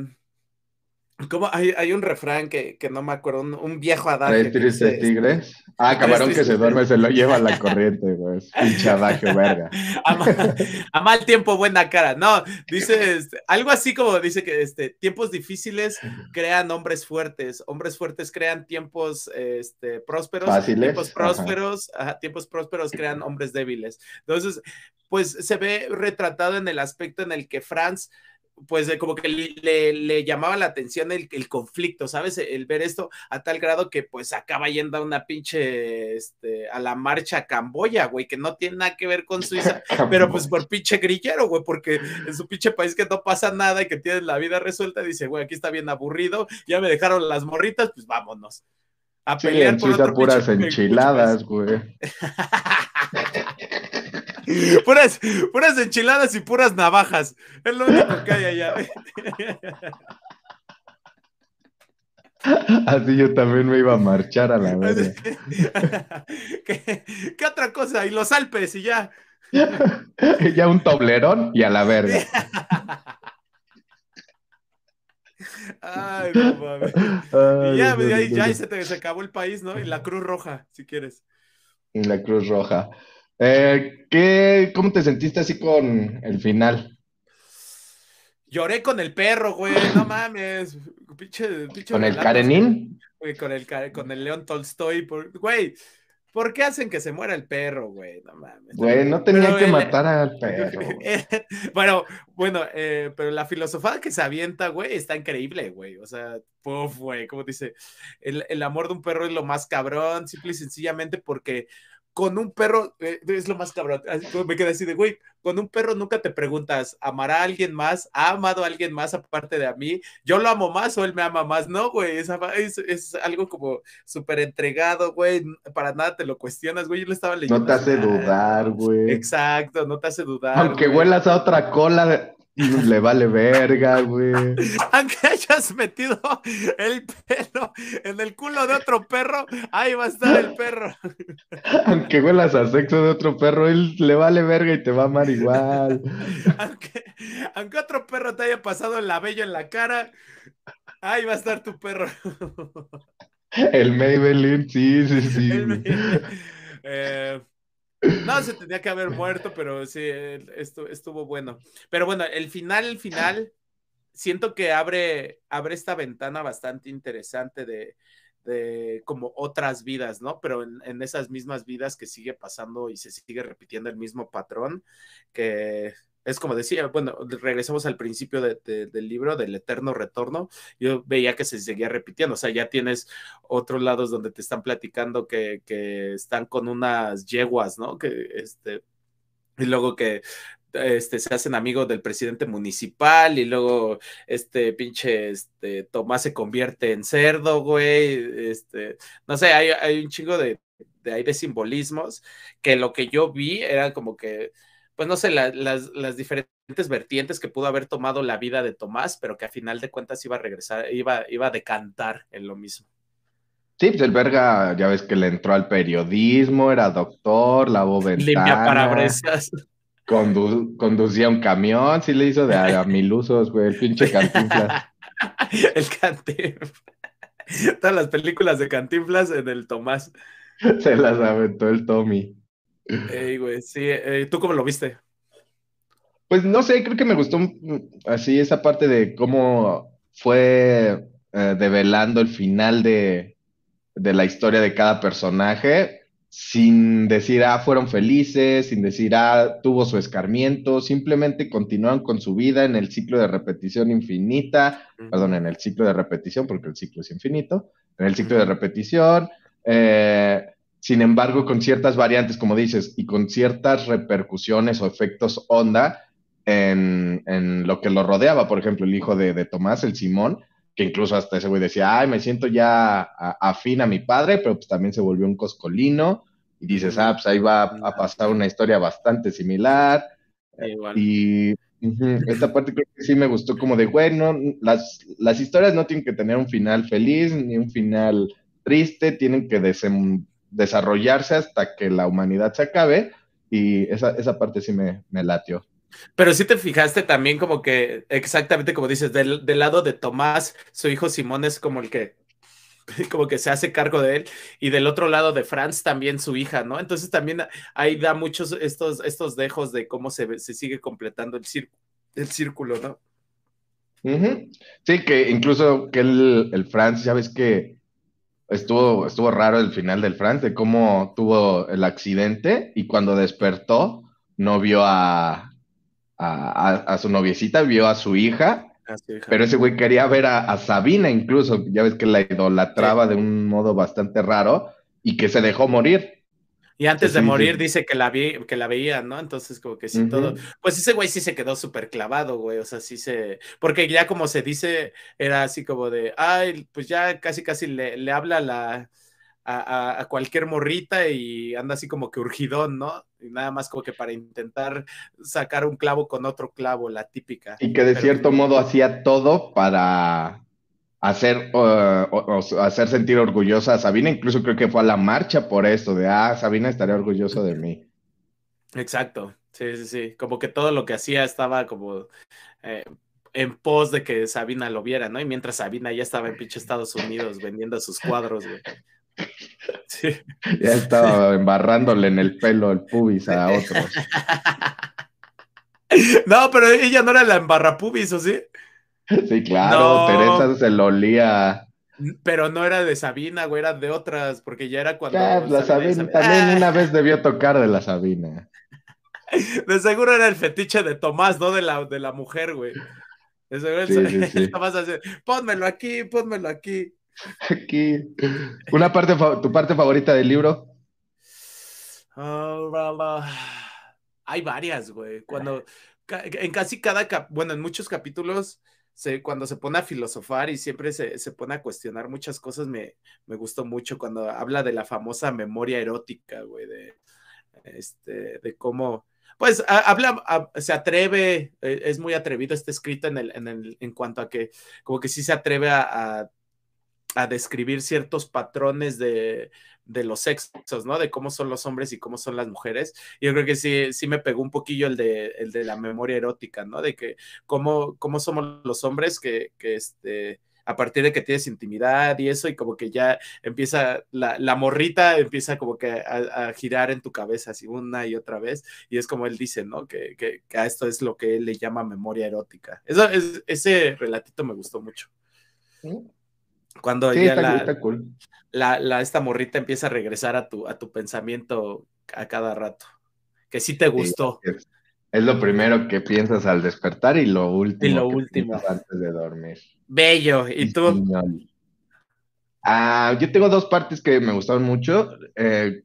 [SPEAKER 2] cómo hay, hay, un refrán que, que, no me acuerdo, un, viejo adagio.
[SPEAKER 1] ¿Tres tristes tigres? Ah, camarón que se duerme se lo lleva a la corriente, güey. Pinche adagio, verga.
[SPEAKER 2] A mal, tiempo, buena cara. No, dice este, algo así como dice que este, tiempos difíciles crean hombres fuertes, hombres fuertes crean tiempos este, prósperos, tiempos prósperos, tiempos prósperos crean hombres débiles. Entonces, pues se ve retratado en el aspecto en el que Franz pues como que le, llamaba la atención el, conflicto, ¿sabes? El ver esto a tal grado que pues acaba yendo a una pinche, este, a la marcha a Camboya, güey, que no tiene nada que ver con Suiza, pero pues por pinche grillero, güey, porque en su pinche país que no pasa nada y que tiene la vida resuelta, dice, güey, aquí está bien aburrido, ya me dejaron las morritas, pues vámonos.
[SPEAKER 1] A pelear en Suiza puras enchiladas, güey.
[SPEAKER 2] puras, puras enchiladas y puras navajas. Es lo único que hay allá.
[SPEAKER 1] Así yo también me iba a marchar a la vez.
[SPEAKER 2] ¿Qué, otra cosa? Y los Alpes y ya.
[SPEAKER 1] ya un toblerón y a la verga.
[SPEAKER 2] Ay, no mames. y ya, ya, se, te, se acabó el país, ¿no? Y la Cruz Roja, si quieres.
[SPEAKER 1] Y la Cruz Roja. Eh, ¿qué, ¿Cómo te sentiste así con el final?
[SPEAKER 2] Lloré con el perro, güey, no mames.
[SPEAKER 1] ¿Con el Karenin?
[SPEAKER 2] con el, con el León Tolstoy. güey, ¿por qué hacen que se muera el perro, güey? No mames.
[SPEAKER 1] Güey, no tenía que matar al perro.
[SPEAKER 2] bueno, bueno, eh, pero la filosofía que se avienta, güey, está increíble, güey. O sea, puf, güey, como dice, el, el amor de un perro es lo más cabrón, simple y sencillamente porque con un perro, eh, es lo más cabrón, me quedé así de, güey, con un perro nunca te preguntas, ¿amará a alguien más? ¿Ha amado a alguien más aparte de a mí? ¿Yo lo amo más o él me ama más? No, güey, es, es, algo como súper entregado, güey, para nada te lo cuestionas, güey, yo le estaba leyendo.
[SPEAKER 1] No te hace dudar, güey.
[SPEAKER 2] Exacto, no te hace dudar.
[SPEAKER 1] Aunque huelas a otra cola, le vale verga, güey.
[SPEAKER 2] Aunque hayas metido el pelo en el culo de otro perro, ahí va a estar el perro.
[SPEAKER 1] Aunque huelas a sexo de otro perro, él le vale verga y te va a amar igual.
[SPEAKER 2] Aunque, aunque otro perro te haya pasado el labello en la cara, ahí va a estar tu perro.
[SPEAKER 1] El Maybelline, sí, sí, sí.
[SPEAKER 2] Eh, no, se tenía que haber muerto, pero sí, esto, estuvo bueno. Pero bueno, el final, el final, siento que abre, abre esta ventana bastante interesante de, de como otras vidas, ¿no? Pero en, en, esas mismas vidas que sigue pasando y se sigue repitiendo el mismo patrón, que es como decía, bueno, regresamos al principio del libro, del eterno retorno, yo veía que se seguía repitiendo, o sea, ya tienes otros lados donde te están platicando que, están con unas yeguas, ¿no? Que este, y luego que este, se hacen amigos del presidente municipal y luego este pinche este, Tomás se convierte en cerdo, güey, este, no sé, hay, hay un chingo de, de, hay de simbolismos que lo que yo vi era como que pues no sé, las, diferentes vertientes que pudo haber tomado la vida de Tomás, pero que a final de cuentas iba a regresar, iba, iba a decantar en lo mismo.
[SPEAKER 1] Sí, pues el verga, ya ves que le entró al periodismo, era doctor, lavó ventanas. Limpia parabrisas. conducía un camión, sí le hizo de a, mil usos, güey, el pinche Cantinflas.
[SPEAKER 2] el Cantinflas. Todas las películas de Cantinflas en el Tomás.
[SPEAKER 1] Se las aventó el Tommy.
[SPEAKER 2] Ey, güey, sí. Eh, ¿Tú cómo lo viste?
[SPEAKER 1] Pues no sé, creo que me gustó así esa parte de cómo fue eh, develando el final de, la historia de cada personaje, sin decir, ah, fueron felices, sin decir, ah, tuvo su escarmiento, simplemente continuaron con su vida en el ciclo de repetición infinita, perdón, en el ciclo de repetición, porque el ciclo es infinito, en el ciclo de repetición, eh, sin embargo, con ciertas variantes, como dices, y con ciertas repercusiones o efectos onda en, lo que lo rodeaba, por ejemplo, el hijo de, Tomás, el Simón, que incluso hasta ese güey decía, ay, me siento ya afín a mi padre, pero pues también se volvió un coscolino, y dices, ah, pues ahí va a pasar una historia bastante similar. Y esta parte creo que sí me gustó como de, bueno, las, las historias no tienen que tener un final feliz ni un final triste, tienen que desenvolverse desarrollarse hasta que la humanidad se acabe y esa, esa parte sí me, me latió.
[SPEAKER 2] Pero sí te fijaste también como que, exactamente como dices, del, del, lado de Tomás, su hijo Simón es como el que, como que se hace cargo de él, y del otro lado de Franz también su hija, ¿no? Entonces también ahí da muchos estos, estos dejos de cómo se, se sigue completando el, el círculo, ¿no?
[SPEAKER 1] Sí, que incluso que el, el Franz, ya ves que estuvo, estuvo raro el final del France, de cómo tuvo el accidente y cuando despertó no vio a, a, su noviecita, vio a su hija, pero ese güey quería ver a, Sabina incluso, ya ves que la idolatraba de un modo bastante raro y que se dejó morir.
[SPEAKER 2] Y antes de morir dice que la, vi, que la veía, ¿no? Entonces, como que sí, todo. Pues ese güey sí se quedó súper clavado, güey. O sea, sí se. Porque ya como se dice, era así como de, ay, pues ya casi, casi le, le habla la, a, a, cualquier morrita y anda así como que urgidón, ¿no? Y nada más como que para intentar sacar un clavo con otro clavo, la típica.
[SPEAKER 1] Y que de cierto modo hacía todo para hacer, hacer sentir orgullosa a Sabina. Incluso creo que fue a la marcha por esto, de, ah, Sabina estaría orgulloso de mí.
[SPEAKER 2] Exacto, sí, sí, sí. Como que todo lo que hacía estaba como eh, en pos de que Sabina lo viera, ¿no? Y mientras Sabina ya estaba en pinche Estados Unidos vendiendo sus cuadros, güey.
[SPEAKER 1] Sí. Ya estaba embarrándole en el pelo el pubis a otros.
[SPEAKER 2] No, pero ella no era la embarra pubis, ¿o sí?
[SPEAKER 1] Sí, claro, Teresa se lo olía.
[SPEAKER 2] Pero no era de Sabina, güey, era de otras, porque ya era cuando.
[SPEAKER 1] la Sabina, también una vez debió tocar de la Sabina.
[SPEAKER 2] De seguro era el fetiche de Tomás, no de la, de la mujer, güey. De seguro sí, sí, pónmelo aquí, pónmelo aquí.
[SPEAKER 1] Aquí. Una parte, tu parte favorita del libro.
[SPEAKER 2] hay varias, güey. Cuando en casi cada, bueno, en muchos capítulos, se, cuando se pone a filosofar y siempre se, se pone a cuestionar muchas cosas, me, me, gustó mucho cuando habla de la famosa memoria erótica, güey, de, este, de cómo, pues habla, se atreve, e, es muy atrevido, está escrito en, el, en, el, en cuanto a que como que sí se atreve a describir ciertos patrones de, de, los sexos, ¿no? De cómo son los hombres y cómo son las mujeres. Yo creo que sí, sí me pegó un poquillo el de, el de la memoria erótica, ¿no? De que cómo, cómo somos los hombres que, que este, a partir de que tienes intimidad y eso, y como que ya empieza, la, la morrita empieza como que a, girar en tu cabeza así una y otra vez, y es como él dice, ¿no? Que, que, a esto es lo que él le llama memoria erótica. Eso, es, ese relatito me gustó mucho. Cuando ya la, la, esta morrita empieza a regresar a tu, a tu pensamiento a cada rato. Que sí te gustó.
[SPEAKER 1] es, lo primero que piensas al despertar y lo último.
[SPEAKER 2] Y lo último.
[SPEAKER 1] Antes de dormir.
[SPEAKER 2] Bello. ¿Y, tú?
[SPEAKER 1] Ah, yo tengo dos partes que me gustaron mucho. Eh,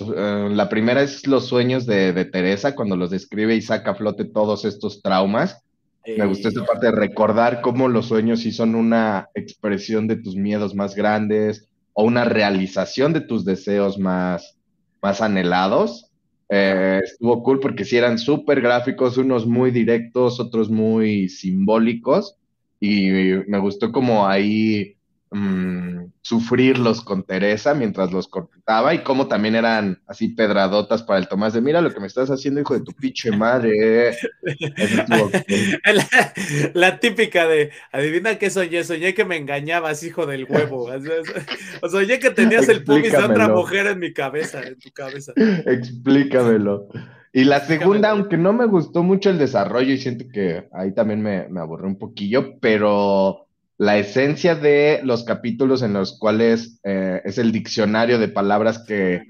[SPEAKER 1] eh, la primera es los sueños de, de, Teresa, cuando los describe y saca a flote todos estos traumas. Me gustó esta parte de recordar cómo los sueños sí son una expresión de tus miedos más grandes o una realización de tus deseos más, más anhelados. Eh, estuvo cool porque sí eran súper gráficos, unos muy directos, otros muy simbólicos. Y me gustó como ahí Mm, sufrirlos con Teresa mientras los cortaba y cómo también eran así pedradotas para el Tomás de mira lo que me estás haciendo, hijo de tu pinche madre.
[SPEAKER 2] la, típica de adivina qué soñé, soñé que me engañabas, hijo del huevo. O soñé que tenías el pubis de otra mujer en mi cabeza, en tu cabeza.
[SPEAKER 1] Explícamelo. Y la segunda, aunque no me gustó mucho el desarrollo y siento que ahí también me, me aburrió un poquillo, pero la esencia de los capítulos en los cuales eh, es el diccionario de palabras que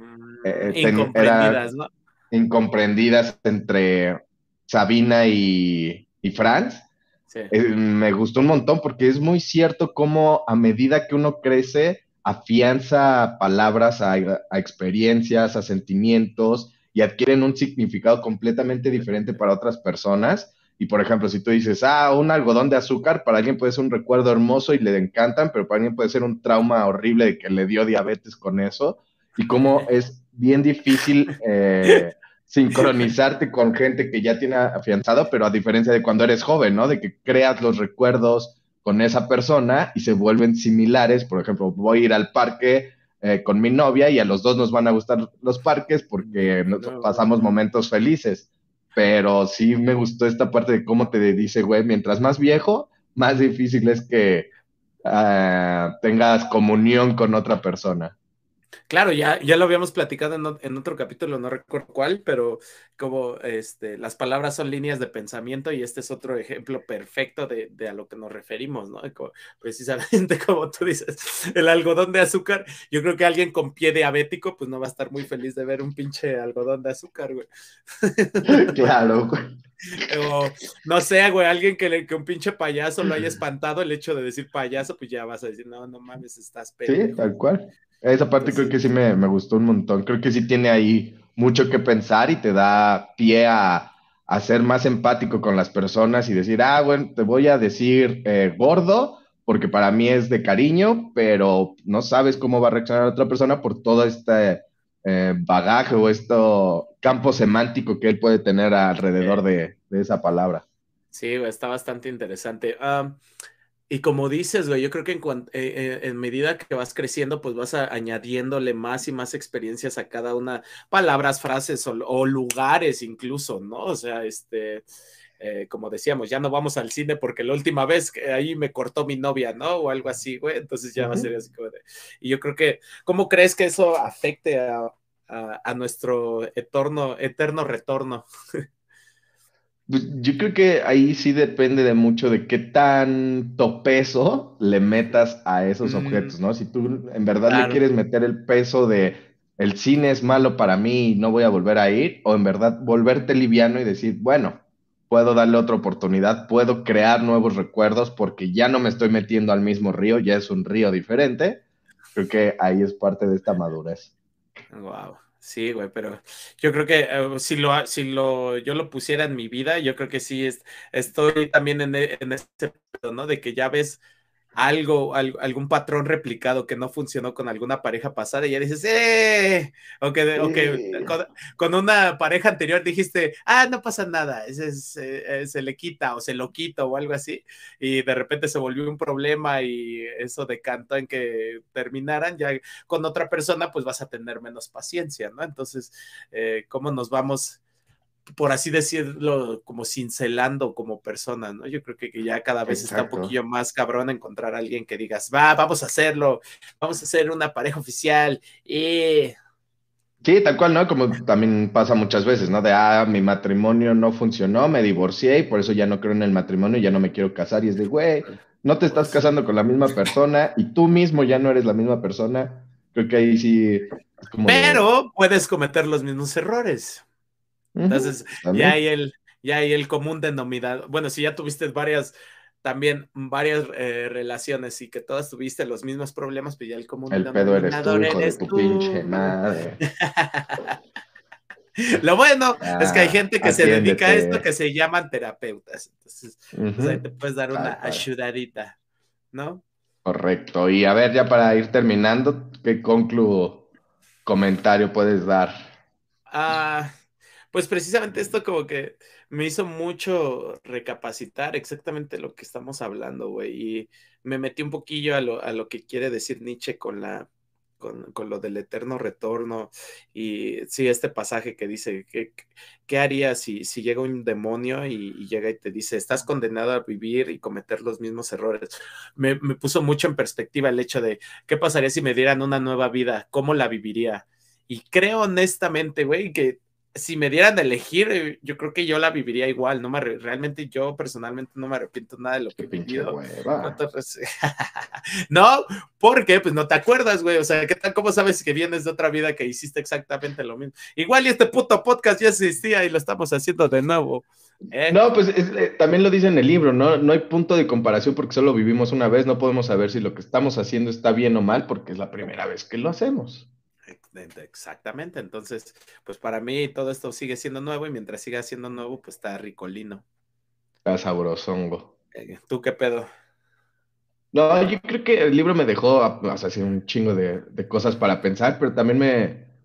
[SPEAKER 2] eh, incomprendidas, ¿no?
[SPEAKER 1] incomprendidas entre Sabina y, y Franz. Eh, me gustó un montón porque es muy cierto cómo a medida que uno crece, afianza palabras a, a experiencias, a sentimientos y adquieren un significado completamente diferente para otras personas y por ejemplo, si tú dices, ah, un algodón de azúcar, para alguien puede ser un recuerdo hermoso y le encantan, pero para alguien puede ser un trauma horrible de que le dio diabetes con eso. Y cómo es bien difícil eh, sincronizarte con gente que ya tiene afianzado, pero a diferencia de cuando eres joven, ¿no? De que creas los recuerdos con esa persona y se vuelven similares. Por ejemplo, voy a ir al parque eh, con mi novia y a los dos nos van a gustar los parques porque pasamos momentos felices pero sí me gustó esta parte de cómo te dice, güey, mientras más viejo, más difícil es que ah, tengas comunión con otra persona.
[SPEAKER 2] Claro, ya, ya lo habíamos platicado en, otro capítulo, no recuerdo cuál, pero como este, las palabras son líneas de pensamiento y este es otro ejemplo perfecto de, a lo que nos referimos, ¿no? precisamente como tú dices, el algodón de azúcar, yo creo que alguien con pie diabético pues no va a estar muy feliz de ver un pinche algodón de azúcar, güey.
[SPEAKER 1] Claro, güey.
[SPEAKER 2] O, no sé, güey, alguien que, le, que un pinche payaso lo haya espantado el hecho de decir payaso, pues ya vas a decir, no, no mames, estás
[SPEAKER 1] pendejo. Sí, tal cual. Esa parte creo que sí me, gustó un montón. Creo que sí tiene ahí mucho que pensar y te da pie a, ser más empático con las personas y decir, ah, bueno, te voy a decir eh, gordo porque para mí es de cariño, pero no sabes cómo va a reaccionar otra persona por todo este eh, bagaje o este campo semántico que él puede tener alrededor de, esa palabra.
[SPEAKER 2] Sí, está bastante interesante. Y como dices, güey, yo creo que en, eh, eh, en, medida que vas creciendo, pues vas añadiéndole más y más experiencias a cada una, palabras, frases o, lugares incluso, ¿no? O sea, este, eh, como decíamos, ya no vamos al cine porque la última vez que ahí me cortó mi novia, ¿no? O algo así, güey. Entonces ya va a ser así como de... Y yo creo que, ¿cómo crees que eso afecte a, a nuestro eterno, eterno retorno?
[SPEAKER 1] Pues, yo creo que ahí sí depende de mucho de qué tanto peso le metas a esos mm. objetos, ¿no? Si tú en verdad le quieres meter el peso de el cine es malo para mí y no voy a volver a ir, o en verdad volverte liviano y decir, bueno, puedo darle otra oportunidad, puedo crear nuevos recuerdos porque ya no me estoy metiendo al mismo río, ya es un río diferente. Creo que ahí es parte de esta madurez.
[SPEAKER 2] Wow. Sí, güey, pero yo creo que eh, si lo si lo yo lo pusiera en mi vida, yo creo que sí es, estoy también en, en ese punto, ¿no? De que ya ves algo, algún patrón replicado que no funcionó con alguna pareja pasada y ya dices, ¡eh! O que, con, una pareja anterior dijiste, ah, no pasa nada, ese eh, se le quita o se lo quita o algo así, y de repente se volvió un problema y eso decantó en que terminaran, ya con otra persona pues vas a tener menos paciencia, ¿no? Entonces, eh, ¿cómo nos vamos? Por así decirlo, como cincelando como persona, ¿no? Yo creo que, ya cada vez está un poquillo más cabrón encontrar a alguien que digas, va, vamos a hacerlo, vamos a hacer una pareja oficial. y
[SPEAKER 1] Sí, tal cual, ¿no? Como también pasa muchas veces, ¿no? De, ah, mi matrimonio no funcionó, me divorcié y por eso ya no creo en el matrimonio ya no me quiero casar. Y es de, güey, no te estás casando con la misma persona y tú mismo ya no eres la misma persona. Creo que ahí sí.
[SPEAKER 2] Pero puedes cometer los mismos errores. Entonces, ya hay el, ya hay el común denominador. Bueno, si ya tuviste varias, también varias eh, relaciones y que todas tuviste los mismos problemas, pues ya el común
[SPEAKER 1] el denominador pedo eres tú, hijo de tu pinche madre.
[SPEAKER 2] Lo bueno es que hay gente que se dedica a esto que se llaman terapeutas. Entonces, pues ahí te puedes dar una ayudadita, ¿no?
[SPEAKER 1] Correcto. Y a ver, ya para ir terminando, ¿qué conclu comentario puedes dar?
[SPEAKER 2] Ah, pues precisamente esto como que me hizo mucho recapacitar exactamente lo que estamos hablando, güey, y me metí un poquillo a lo, a lo que quiere decir Nietzsche con la, con, con, lo del eterno retorno y sí, este pasaje que dice, ¿qué, qué harías si, si llega un demonio y, llega y te dice, estás condenado a vivir y cometer los mismos errores? Me, me puso mucho en perspectiva el hecho de, ¿qué pasaría si me dieran una nueva vida? ¿Cómo la viviría? Y creo honestamente, güey, que si me dieran de elegir, eh, yo creo que yo la viviría igual. No me realmente yo personalmente no me arrepiento nada de lo que he vivido. no, porque pues no te acuerdas, güey. O sea, ¿qué tal? ¿Cómo sabes que vienes de otra vida que hiciste exactamente lo mismo? Igual y este puto podcast ya existía y lo estamos haciendo de nuevo.
[SPEAKER 1] ¿eh? No, pues eh, también lo dice en el libro, ¿no? No hay punto de comparación porque solo vivimos una vez. No podemos saber si lo que estamos haciendo está bien o mal porque es la primera vez que lo hacemos.
[SPEAKER 2] Exactamente, entonces, pues para mí todo esto sigue siendo nuevo y mientras siga siendo nuevo, pues está ricolino.
[SPEAKER 1] Está sabrosongo.
[SPEAKER 2] Eh, ¿Tú qué pedo?
[SPEAKER 1] No, yo creo que el libro me dejó así un chingo de, cosas para pensar, pero también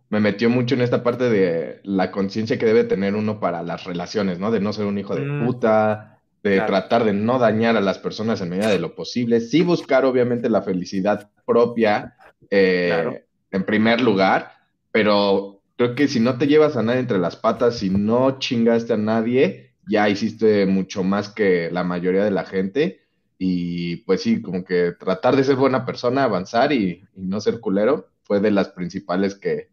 [SPEAKER 1] me, metió mucho en esta parte de la conciencia que debe tener uno para las relaciones, ¿no? De no ser un hijo de mm, puta, de tratar de no dañar a las personas en medida de lo posible, sí buscar obviamente la felicidad propia. Eh, claro en primer lugar, pero creo que si no te llevas a nadie entre las patas, si no chingaste a nadie, ya hiciste mucho más que la mayoría de la gente. Y pues sí, como que tratar de ser buena persona, avanzar y, no ser culero, fue de las principales que,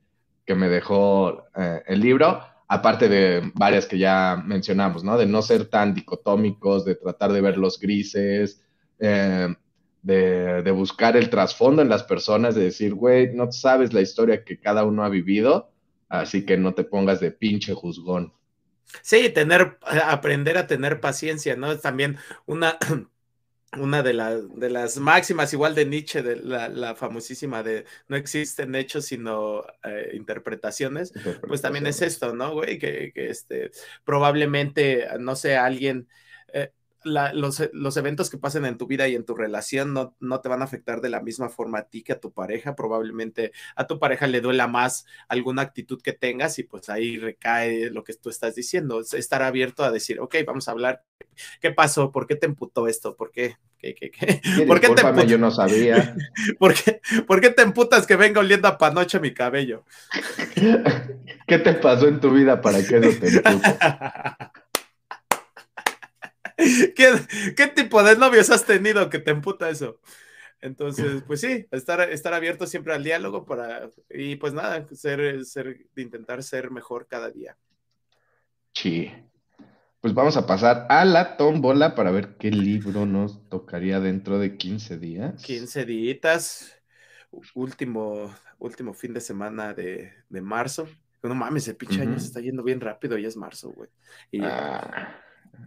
[SPEAKER 1] me dejó eh, el libro, aparte de varias que ya mencionamos, ¿no? De no ser tan dicotómicos, de tratar de ver los grises, eh, de, buscar el trasfondo en las personas, de decir, güey, no sabes la historia que cada uno ha vivido, así que no te pongas de pinche juzgón.
[SPEAKER 2] Sí, tener, aprender a tener paciencia, ¿no? Es también una, una de, de las máximas, igual de Nietzsche, de la, famosísima de no existen hechos sino eh, interpretaciones, pues también es esto, ¿no, güey? Que, que este, probablemente, no sé, alguien... Eh, los, eventos que pasen en tu vida y en tu relación no, no, te van a afectar de la misma forma a ti que a tu pareja. Probablemente a tu pareja le duela más alguna actitud que tengas y pues ahí recae lo que tú estás diciendo. Estar abierto a decir, ok, vamos a hablar. ¿Qué pasó? ¿Por qué te emputó esto? ¿Por qué? ¿Qué, qué, qué?
[SPEAKER 1] ¿Por qué te Yo no sabía.
[SPEAKER 2] ¿Por qué, ¿Por qué te emputas que venga oliendo a panoche mi cabello?
[SPEAKER 1] ¿Qué te pasó en tu vida para que eso te empute?
[SPEAKER 2] ¿Qué, tipo de novios has tenido que te emputa eso? Entonces, pues sí, estar, estar abierto siempre al diálogo para, y pues nada, ser, ser, intentar ser mejor cada día.
[SPEAKER 1] Sí. Pues vamos a pasar a la tómbola para ver qué libro nos tocaría dentro de 15 días.
[SPEAKER 2] 15 días, último, último fin de semana de, marzo. No mames, el pinche año se está yendo bien rápido, ya es marzo, güey. Y,
[SPEAKER 1] ah.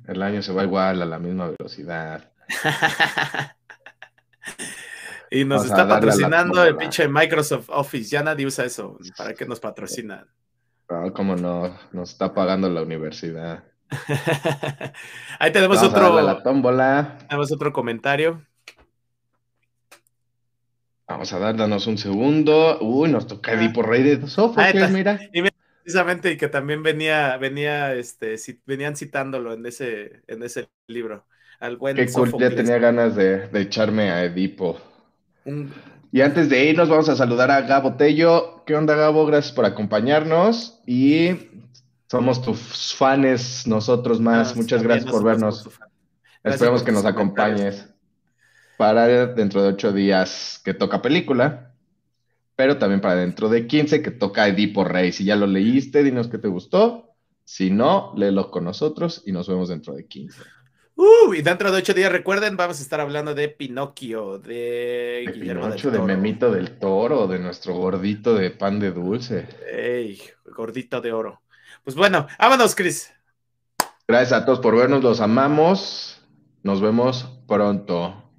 [SPEAKER 1] El año se va igual a la misma velocidad.
[SPEAKER 2] Y nos está patrocinando el pinche Microsoft Office. Ya nadie usa eso. ¿Para qué nos patrocinan?
[SPEAKER 1] No, cómo no, nos está pagando la universidad.
[SPEAKER 2] Ahí tenemos otro.
[SPEAKER 1] la tómbola.
[SPEAKER 2] Tenemos otro comentario.
[SPEAKER 1] Vamos a darnos un segundo. Uy, nos toca Edipo Rey de Sófocles, mira.
[SPEAKER 2] Y precisamente, y que también venía, venía, este, venían citándolo en ese, en ese libro. Al buen
[SPEAKER 1] Qué cool, ya tenía ganas de, echarme a Edipo. Y antes de irnos, vamos a saludar a Gabo Tello. ¿Qué onda, Gabo? Gracias por acompañarnos. Y somos tus fans, nosotros más. Muchas gracias por vernos. Esperemos que nos acompañes para dentro de ocho días que toca película, pero también para dentro de 15 que toca Edipo Rey. Si ya lo leíste, dinos qué te gustó. Si no, léelo con nosotros y nos vemos dentro de 15.
[SPEAKER 2] Uh, y dentro de ocho días, recuerden, vamos a estar hablando de Pinocchio, de,
[SPEAKER 1] de Guillermo de Memito del Toro, de nuestro gordito de pan de dulce.
[SPEAKER 2] Ey, gordito de oro. Pues bueno, vámonos, Chris.
[SPEAKER 1] Gracias a todos por vernos, los amamos. Nos vemos pronto.